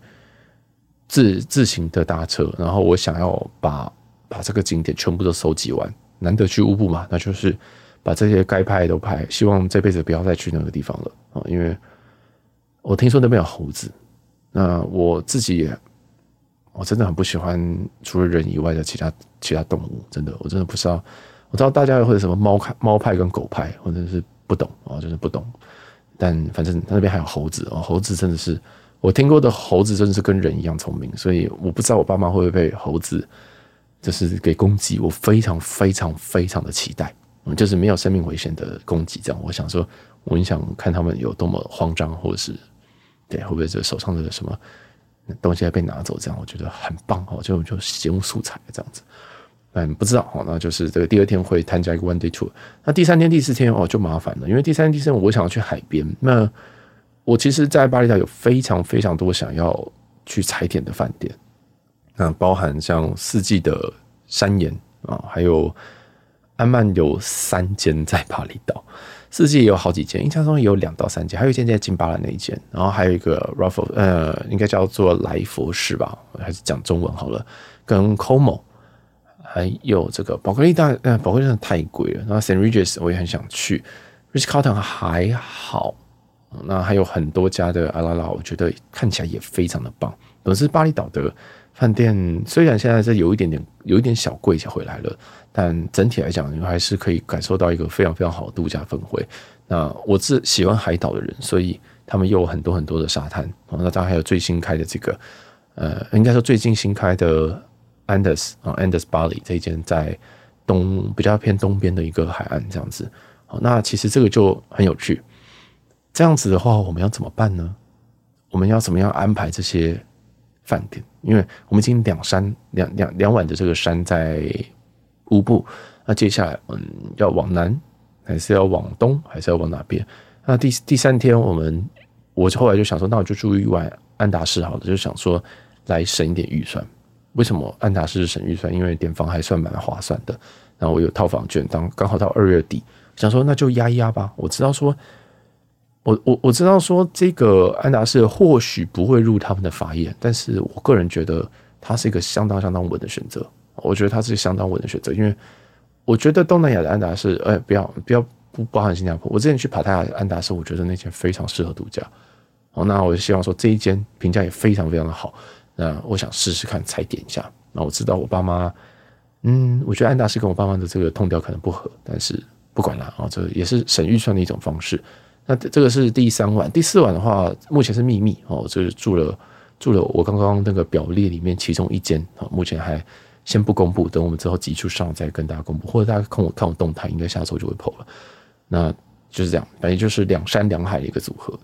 S1: 自自行的搭车，然后我想要把把这个景点全部都收集完，难得去乌布嘛，那就是把这些该拍都拍，希望这辈子不要再去那个地方了啊！因为我听说那边有猴子，那我自己也我真的很不喜欢除了人以外的其他其他动物，真的，我真的不知道，我知道大家会有什么猫派、猫派跟狗派，或者是不懂啊，真的不懂。但反正他那边还有猴子哦，猴子真的是我听过的猴子，真的是跟人一样聪明，所以我不知道我爸妈会不会被猴子就是给攻击，我非常非常非常的期待，嗯，就是没有生命危险的攻击，这样我想说，我很想看他们有多么慌张，或者是对会不会这手上的什么东西要被拿走，这样我觉得很棒哦，就就节目素材这样子。嗯，不知道哦，那就是这个第二天会参加一个 one day tour，那第三天、第四天哦就麻烦了，因为第三天、第四天我想要去海边。那我其实，在巴厘岛有非常非常多想要去踩点的饭店，那包含像四季的山岩啊，还有安曼有三间在巴厘岛，四季有好几间，印象中有两到三间，还有一间在金巴兰那一间，然后还有一个 raffle 呃，应该叫做莱佛士吧，还是讲中文好了，跟 Como。还有这个宝格丽大，呃，宝格丽真的太贵了。然后 Saint Regis 我也很想去，Rich c a r t o n 还好。那还有很多家的阿拉拉，我觉得看起来也非常的棒。总之巴厘岛的饭店虽然现在是有一点点有一点小贵才回来了，但整体来讲，你还是可以感受到一个非常非常好的度假氛围。那我是喜欢海岛的人，所以他们又有很多很多的沙滩。那当然还有最新开的这个，呃，应该说最近新开的。Andaz 啊，Andaz Bali 这一间在东比较偏东边的一个海岸，这样子。好，那其实这个就很有趣。这样子的话，我们要怎么办呢？我们要怎么样安排这些饭店？因为我们已经两山两两两晚的这个山在乌布，那接下来嗯，要往南还是要往东，还是要往哪边？那第第三天，我们我后来就想说，那我就住一晚安达仕好了，就想说来省一点预算。为什么安达仕省预算？因为点房还算蛮划算的。然后我有套房券，当刚好到二月底，想说那就压一压吧。我知道说，我我我知道说这个安达仕或许不会入他们的法眼，但是我个人觉得它是一个相当相当稳的选择。我觉得它是相当稳的选择，因为我觉得东南亚的安达仕，哎，不要不要不包含新加坡。我之前去帕塔亚安达仕，我觉得那间非常适合度假。哦，那我就希望说这一间评价也非常非常的好。那我想试试看踩点一下。那我知道我爸妈，嗯，我觉得安达仕跟我爸妈的这个痛调可能不合，但是不管了啊，这也是省预算的一种方式。那这个是第三晚，第四晚的话，目前是秘密哦，就是住了住了我刚刚那个表列里面其中一间啊，目前还先不公布，等我们之后集数上再跟大家公布，或者大家看我看我动态，应该下周就会破了。那就是这样，反正就是两山两海的一个组合。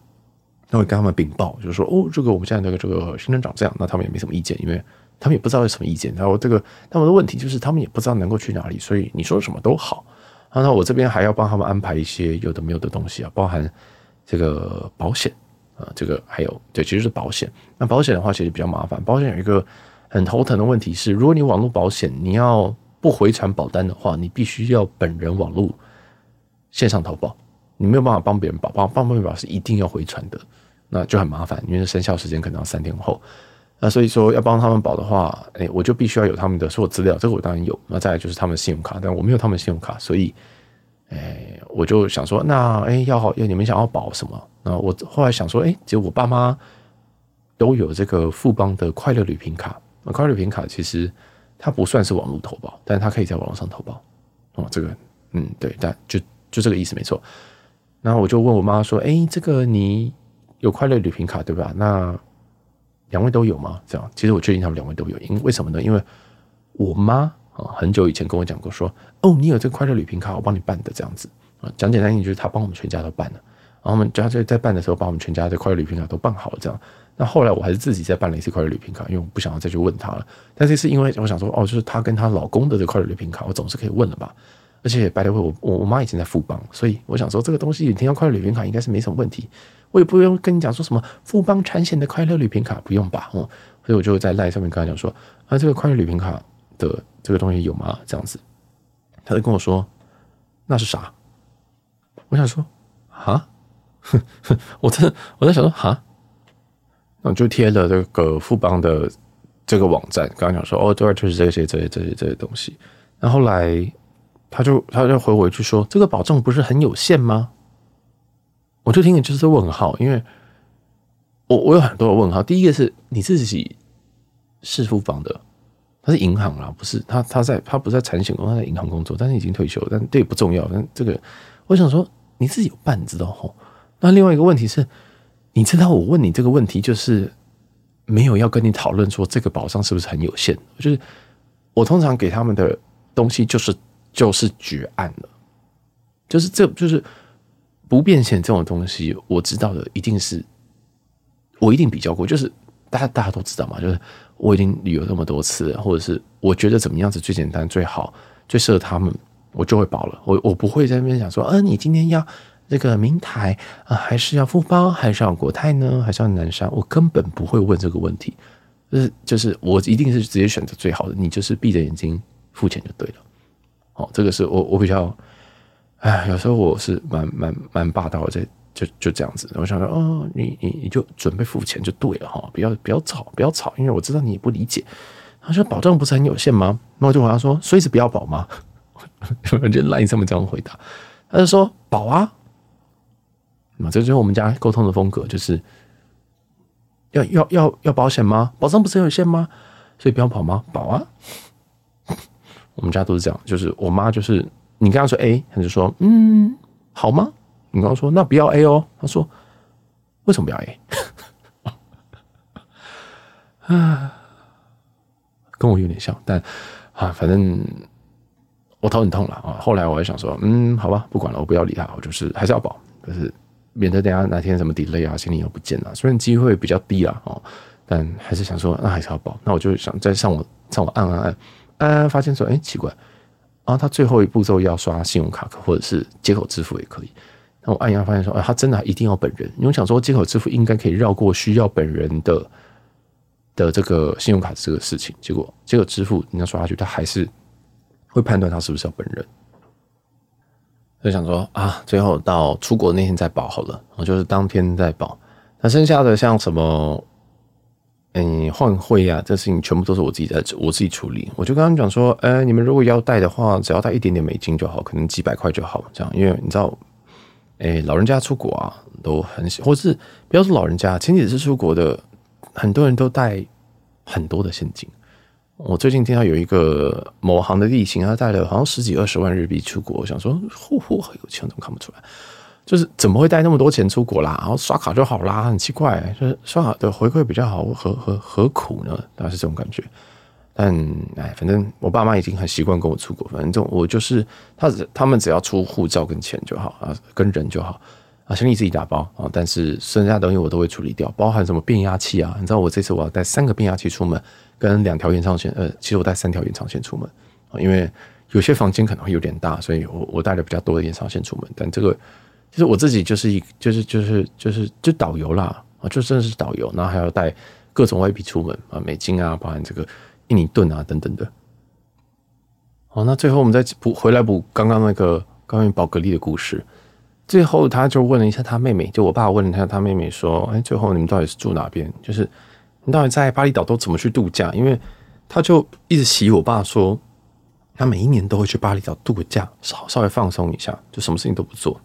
S1: 那我跟他们禀报，就是说，哦，这个我们现在这个这个行程长这样，那他们也没什么意见，因为他们也不知道有什么意见。然后这个他们的问题就是，他们也不知道能够去哪里，所以你说什么都好。然后我这边还要帮他们安排一些有的没有的东西啊，包含这个保险啊，这个还有对，其实是保险。那保险的话其实比较麻烦，保险有一个很头疼的问题是，如果你网络保险你要不回传保单的话，你必须要本人网络线上投保。你没有办法帮别人保，帮帮别人保是一定要回传的，那就很麻烦，因为生效时间可能要三天后。那所以说要帮他们保的话，哎、我就必须要有他们的所有资料，这个我当然有。那再来就是他们信用卡，但我没有他们信用卡，所以，哎、我就想说，那哎、要好要你们想要保什么？那我后来想说，哎、欸，其实我爸妈都有这个富邦的快乐旅平卡。那快乐旅平卡其实它不算是网络投保，但是它可以在网络上投保。哦，这个，嗯，对，但就就这个意思没错。然后我就问我妈说：“哎，这个你有快乐旅平卡对吧？那两位都有吗？这样，其实我确定他们两位都有，因为为什么呢？因为我妈啊很久以前跟我讲过说，哦，你有这个快乐旅行卡，我帮你办的这样子啊。讲简单一点，就是他帮我们全家都办了。然后我们家在在办的时候，把我们全家的快乐旅行卡都办好了。这样，那后来我还是自己再办了一次快乐旅行卡，因为我不想要再去问他了。但是是因为我想说，哦，就是她跟她老公的这快乐旅行卡，我总是可以问了吧。”而且，by the way，我我我妈以前在富邦，所以我想说这个东西，你听到快乐旅行卡应该是没什么问题，我也不用跟你讲说什么富邦产险的快乐旅行卡不用吧，哦，所以我就在赖上面跟他讲说，啊，这个快乐旅行卡的这个东西有吗？这样子，他就跟我说那是啥？我想说啊，我在我在想说啊，那我就贴了这个富邦的这个网站，刚刚讲说哦，对，就是这些这些这些这些东西，然后来。他就他就回我一句说，这个保证不是很有限吗？我就听的就是问号，因为我我有很多的问号。第一个是你自己是付房的，他是银行啦，不是他他在他不在产险工，他在银行工作，但是已经退休，但这也不重要。但这个我想说，你自己有办，你知道吼？那另外一个问题是，你知道我问你这个问题，就是没有要跟你讨论说这个保障是不是很有限，就是我通常给他们的东西就是就是绝案了，就是这就是。不变现这种东西，我知道的一定是，我一定比较过，就是大家大家都知道嘛，就是我已经旅游那么多次，或者是我觉得怎么样子最简单、最好、最适合他们，我就会保了。我我不会在那边想说，嗯、呃，你今天要这个明台啊、还是要富邦，还是要国泰呢，还是要南山？我根本不会问这个问题，就是就是我一定是直接选择最好的，你就是闭着眼睛付钱就对了。哦，这个是我我比较。哎，有时候我是蛮蛮蛮霸道的，这就就这样子。我想说，哦，你你你就准备付钱就对了哈，不要不要吵，不要吵，因为我知道你也不理解。他说保障不是很有限吗？那我就回答说，所以是不要保吗？我就赖这么这样回答。他就说保啊。那这就是我们家沟通的风格，就是要要要要保险吗？保障不是很有限吗？所以不要保吗？保啊。我们家都是这样，就是我妈就是。你跟他说 A，他就说嗯，好吗？你刚刚说那不要 A 哦，他说为什么不要 A？啊，跟我有点像，但啊，反正我头很痛了啊。后来我还想说，嗯，好吧，不管了，我不要理他，我就是还是要保，就是免得等下哪天什么 delay 啊，行李又不见了，虽然机会比较低了哦，但还是想说那还是要保。那我就想再上网上网按按按按，发现说，哎、欸，奇怪。然后他最后一步骤要刷信用卡或者是接口支付也可以。那我按压发现说，啊，他真的一定要本人。因为我想说接口支付应该可以绕过需要本人的的这个信用卡这个事情。结果接口支付你要刷下去，他还是会判断他是不是要本人。就想说啊，最后到出国那天再保好了，我就是当天再保。那剩下的像什么？嗯，换汇啊，这事情全部都是我自己在我自己处理。我就跟他们讲说，呃，你们如果要带的话，只要带一点点美金就好，可能几百块就好，这样。因为你知道，哎，老人家出国啊，都很喜，或是不要说老人家，前几次出国的，很多人都带很多的现金。我最近听到有一个某行的例行，他带了好像十几二十万日币出国，我想说，嚯嚯，有钱，怎么看不出来？就是怎么会带那么多钱出国啦？然后刷卡就好啦，很奇怪，就是刷卡的回馈比较好，何何何苦呢？大概是这种感觉。但哎，反正我爸妈已经很习惯跟我出国，反正我就是他他们只要出护照跟钱就好啊，跟人就好啊，行李自己打包啊，但是剩下东西我都会处理掉，包含什么变压器啊？你知道我这次我要带三个变压器出门，跟两条延长线，呃，其实我带三条延长线出门啊，因为有些房间可能会有点大，所以我我带了比较多的延长线出门，但这个。其实我自己就是一，就是就是就是就导游啦啊，就真的是导游，然后还要带各种外币出门啊，美金啊，包含这个印尼盾啊等等的。好，那最后我们再补回来补刚刚那个关于宝格丽的故事。最后他就问了一下他妹妹，就我爸问了一下他妹妹说：“哎，最后你们到底是住哪边？就是你到底在巴厘岛都怎么去度假？”因为他就一直洗我爸说，他每一年都会去巴厘岛度个假，稍稍微放松一下，就什么事情都不做。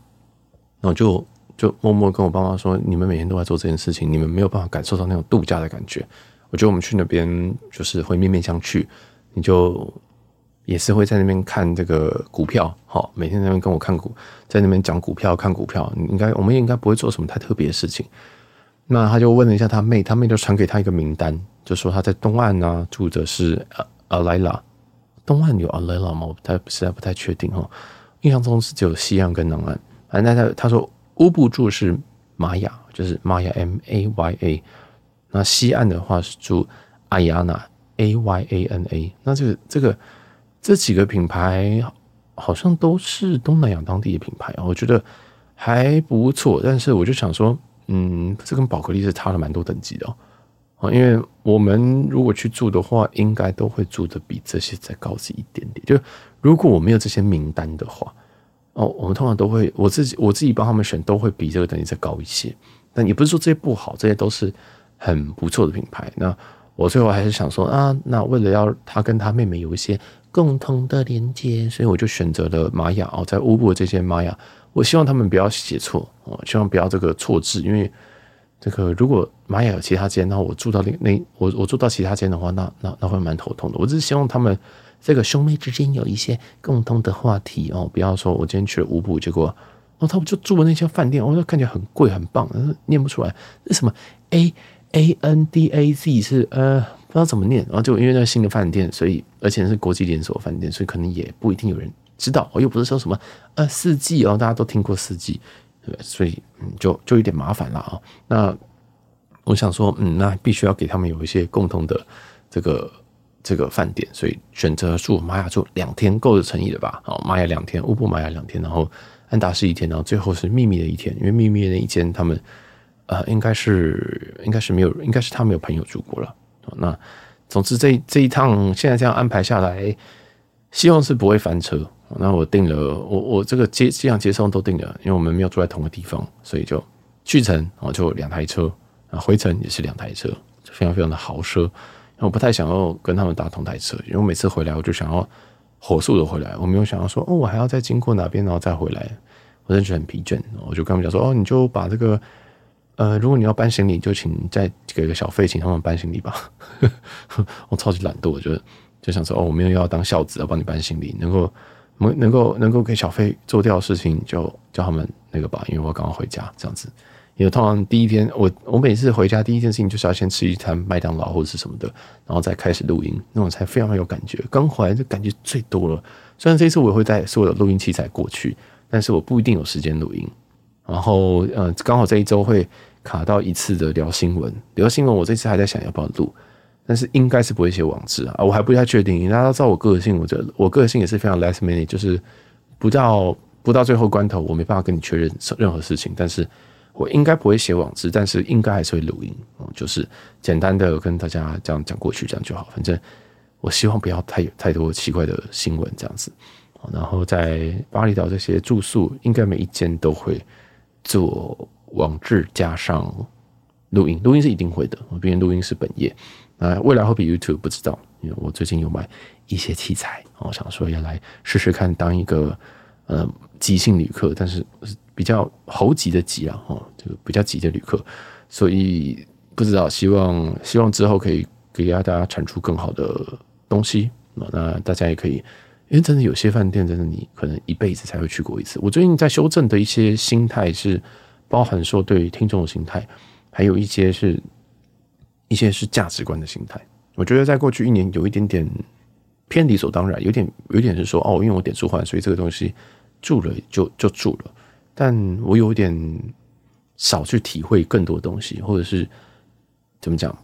S1: 然后就就默默跟我爸妈说：“你们每天都在做这件事情，你们没有办法感受到那种度假的感觉。我觉得我们去那边就是会面面相觑，你就也是会在那边看这个股票，好，每天在那边跟我看股，在那边讲股票、看股票。应该我们也应该不会做什么太特别的事情。那他就问了一下他妹，他妹就传给他一个名单，就说他在东岸呢、啊、住的是阿阿莱拉，东岸有阿莱拉吗？我不太实在不太确定哈，印象中是只有西岸跟南岸。”啊，那他他说乌布住是玛雅，就是玛雅 M A Y A。那西岸的话是住阿亚纳 A Y A N A。那这个这个这几个品牌好像都是东南亚当地的品牌啊，我觉得还不错。但是我就想说，嗯，这跟宝格丽是差了蛮多等级的哦。因为我们如果去住的话，应该都会住的比这些再高级一点点。就如果我没有这些名单的话。哦，我们通常都会，我自己我自己帮他们选，都会比这个等级再高一些。但也不是说这些不好，这些都是很不错的品牌。那我最后还是想说啊，那为了要他跟他妹妹有一些共同的连接，所以我就选择了玛雅哦，在乌布的这些玛雅，我希望他们不要写错哦，希望不要这个错字，因为这个如果玛雅有其他间，那我住到那那我我住到其他间的话，那那那会蛮头痛的。我只是希望他们这个兄妹之间有一些共同的话题哦，不要说我今天去了五浦，结果哦他们就住的那些饭店，我哦，看起来很贵很棒，念不出来，那什么 A A N D A Z 是呃。不知道怎么念，然后就因为那新的饭店，所以而且是国际连锁饭店，所以可能也不一定有人知道。我又不是说什么呃四季哦，大家都听过四季，对，所以嗯就就有点麻烦了啊。那我想说，嗯，那必须要给他们有一些共同的这个这个饭店，所以选择住玛雅住两天够有诚意的吧？好，玛雅两天，乌布玛雅两天，然后安达仕一天，然后最后是秘密的一天，因为秘密的那一间他们呃应该是应该是没有，应该是他没有朋友住过了。那总之这这一趟现在这样安排下来，希望是不会翻车。那我订了，我我这个接机场接送都订了，因为我们没有住在同个地方，所以就去程啊就两台车啊，回程也是两台车，非常非常的豪奢。我不太想要跟他们搭同台车，因为每次回来我就想要火速的回来，我没有想要说哦，我还要再经过哪边然后再回来，我真的觉得很疲倦。我就跟他们讲说哦，你就把这个。呃，如果你要搬行李，就请再给个小费，请他们搬行李吧。我超级懒惰，我就就想说，哦，我没有要当孝子，要帮你搬行李，能够能能够能够给小费做掉的事情，就叫他们那个吧，因为我刚刚回家这样子。因为通常第一天，我我每次回家第一件事情就是要先吃一餐麦当劳或者是什么的，然后再开始录音，那种才非常有感觉。刚回来就感觉最多了。虽然这次我也会带所有的录音器材过去，但是我不一定有时间录音。然后，呃，刚好这一周会。卡到一次的聊新闻，聊新闻，我这次还在想要不要录，但是应该是不会写网志啊，我还不太确定。大家都知道我个性，我觉得我个性也是非常 last minute，就是不到不到最后关头，我没办法跟你确认任何事情。但是我应该不会写网志，但是应该还是会录音，就是简单的跟大家这样讲过去，这样就好。反正我希望不要太太多奇怪的新闻这样子。然后在巴厘岛这些住宿，应该每一间都会做。网志加上录音，录音是一定会的。我毕竟录音是本业，啊，未来会比 YouTube 不知道，因为我最近有买一些器材，我想说要来试试看当一个呃即兴旅客，但是比较猴急的急啊，哦，这个比较急的旅客，所以不知道，希望希望之后可以给大家产出更好的东西啊，那大家也可以，因为真的有些饭店真的你可能一辈子才会去过一次。我最近在修正的一些心态是。包含说对听众的心态，还有一些是，一些是价值观的心态。我觉得在过去一年有一点点偏理所当然，有点有点是说哦，因为我点数换，所以这个东西住了就就住了。但我有点少去体会更多东西，或者是怎么讲？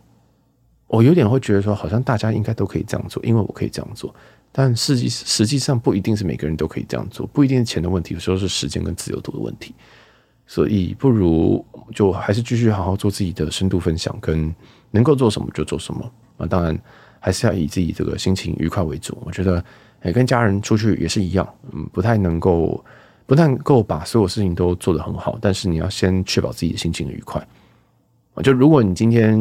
S1: 我有点会觉得说，好像大家应该都可以这样做，因为我可以这样做。但实际实际上不一定是每个人都可以这样做，不一定是钱的问题，有时候是时间跟自由度的问题。所以不如就还是继续好好做自己的深度分享，跟能够做什么就做什么啊。当然还是要以自己这个心情愉快为主。我觉得，哎，跟家人出去也是一样，嗯，不太能够不但够把所有事情都做得很好。但是你要先确保自己的心情愉快。就如果你今天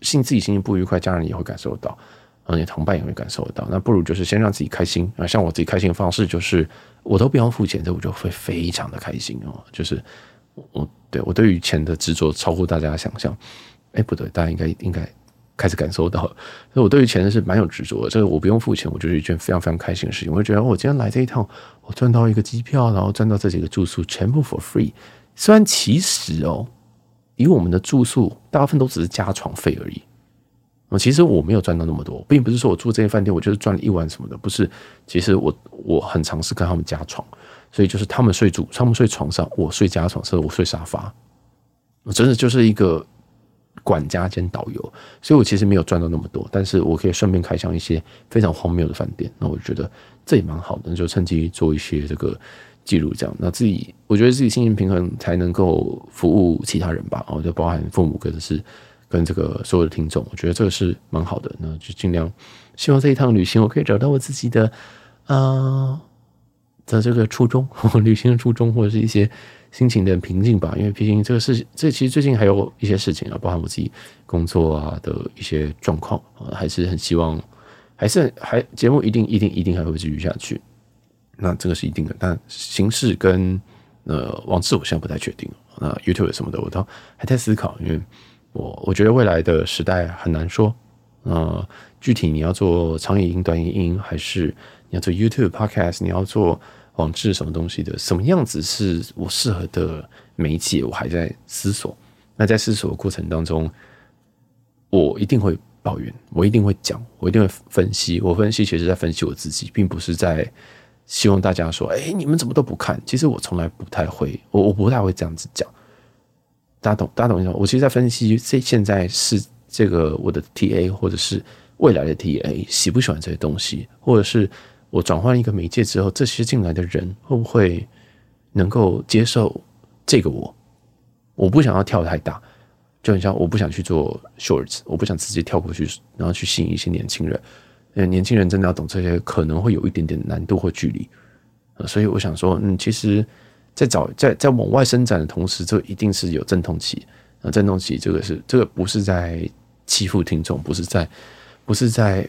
S1: 心自己心情不愉快，家人也会感受得到，而且同伴也会感受得到。那不如就是先让自己开心啊。像我自己开心的方式就是，我都不用付钱，这我就会非常的开心哦。就是。我对我对于钱的执着超乎大家的想象，哎，不对，大家应该应该开始感受到。所以我对于钱是蛮有执着的。这个我不用付钱，我就是一件非常非常开心的事情。我会觉得，我今天来这一趟，我赚到一个机票，然后赚到这几个住宿，全部 for free。虽然其实哦，以我们的住宿，大部分都只是加床费而已。我其实我没有赚到那么多，并不是说我住这些饭店，我就是赚了一晚什么的，不是。其实我我很尝试跟他们加床。所以就是他们睡主，他们睡床上，我睡加床，所以我睡沙发。我真的就是一个管家兼导游，所以我其实没有赚到那么多，但是我可以顺便开箱一些非常荒谬的饭店。那我觉得这也蛮好的，就趁机做一些这个记录，这样那自己我觉得自己心情平衡，才能够服务其他人吧。哦，就包含父母，或者是跟这个所有的听众，我觉得这个是蛮好的。那就尽量希望这一趟旅行，我可以找到我自己的啊。的这个初衷，旅行的初衷，或者是一些心情的平静吧。因为毕竟这个事，这其实最近还有一些事情啊，包含我自己工作啊的一些状况啊，还是很希望还是还节目一定一定一定还会继续下去，那这个是一定的。但形式跟呃网志我现在不太确定，那 YouTube 什么的我都还在思考，因为我我觉得未来的时代很难说，呃，具体你要做长影音、短影音，还是你要做 YouTube Podcast，你要做网志什么东西的，什么样子是我适合的媒介，我还在思索。那在思索的过程当中，我一定会。抱怨，我一定会讲，我一定会分析。我分析其实在分析我自己，并不是在希望大家说：“哎，你们怎么都不看？”其实我从来不太会，我我不太会这样子讲。大家懂？大家懂意思？我其实，在分析这现在是这个我的 TA，或者是未来的 TA 喜不喜欢这些东西，或者是我转换一个媒介之后，这些进来的人会不会能够接受这个我？我不想要跳太大。就很像，我不想去做 shorts，我不想直接跳过去，然后去吸引一些年轻人。呃，年轻人真的要懂这些，可能会有一点点难度或距离。所以我想说，嗯，其实，在找在在往外伸展的同时，这一定是有阵痛期。啊，阵痛期这个是这个不是在欺负听众，不是在不是在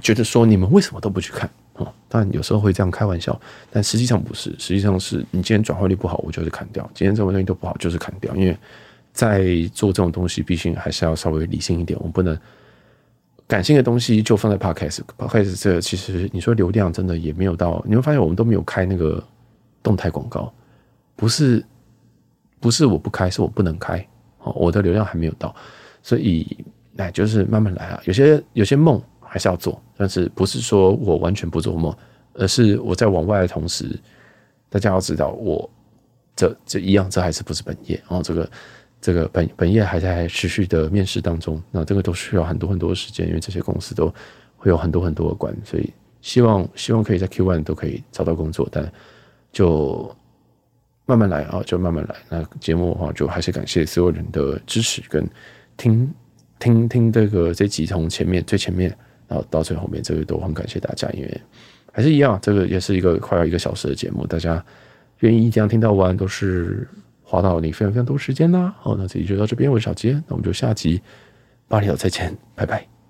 S1: 觉得说你们为什么都不去看哦。当然有时候会这样开玩笑，但实际上不是，实际上是你今天转化率不好，我就是砍掉；今天这种东西都不好，就是砍掉，因为。在做这种东西，毕竟还是要稍微理性一点。我们不能感性的东西就放在 podcast。podcast 这其实你说流量真的也没有到，你会发现我们都没有开那个动态广告，不是不是我不开，是我不能开。哦，我的流量还没有到，所以哎，就是慢慢来啊。有些有些梦还是要做，但是不是说我完全不做梦，而是我在往外的同时，大家要知道我这这一样，这还是不是本业哦，这个。这个本本业还在持续的面试当中，那这个都需要很多很多时间，因为这些公司都会有很多很多的关，所以希望希望可以在 Q one 都可以找到工作，但就慢慢来啊，就慢慢来。那节目的话，就还是感谢所有人的支持跟听听听这个这几从前面最前面，然后到最后面，这个都很感谢大家，因为还是一样，这个也是一个快要一个小时的节目，大家愿意这样听到完都是。花到你非常非常多时间啦，好，那这集就到这边，我是小杰，那我们就下集巴厘岛再见，拜拜。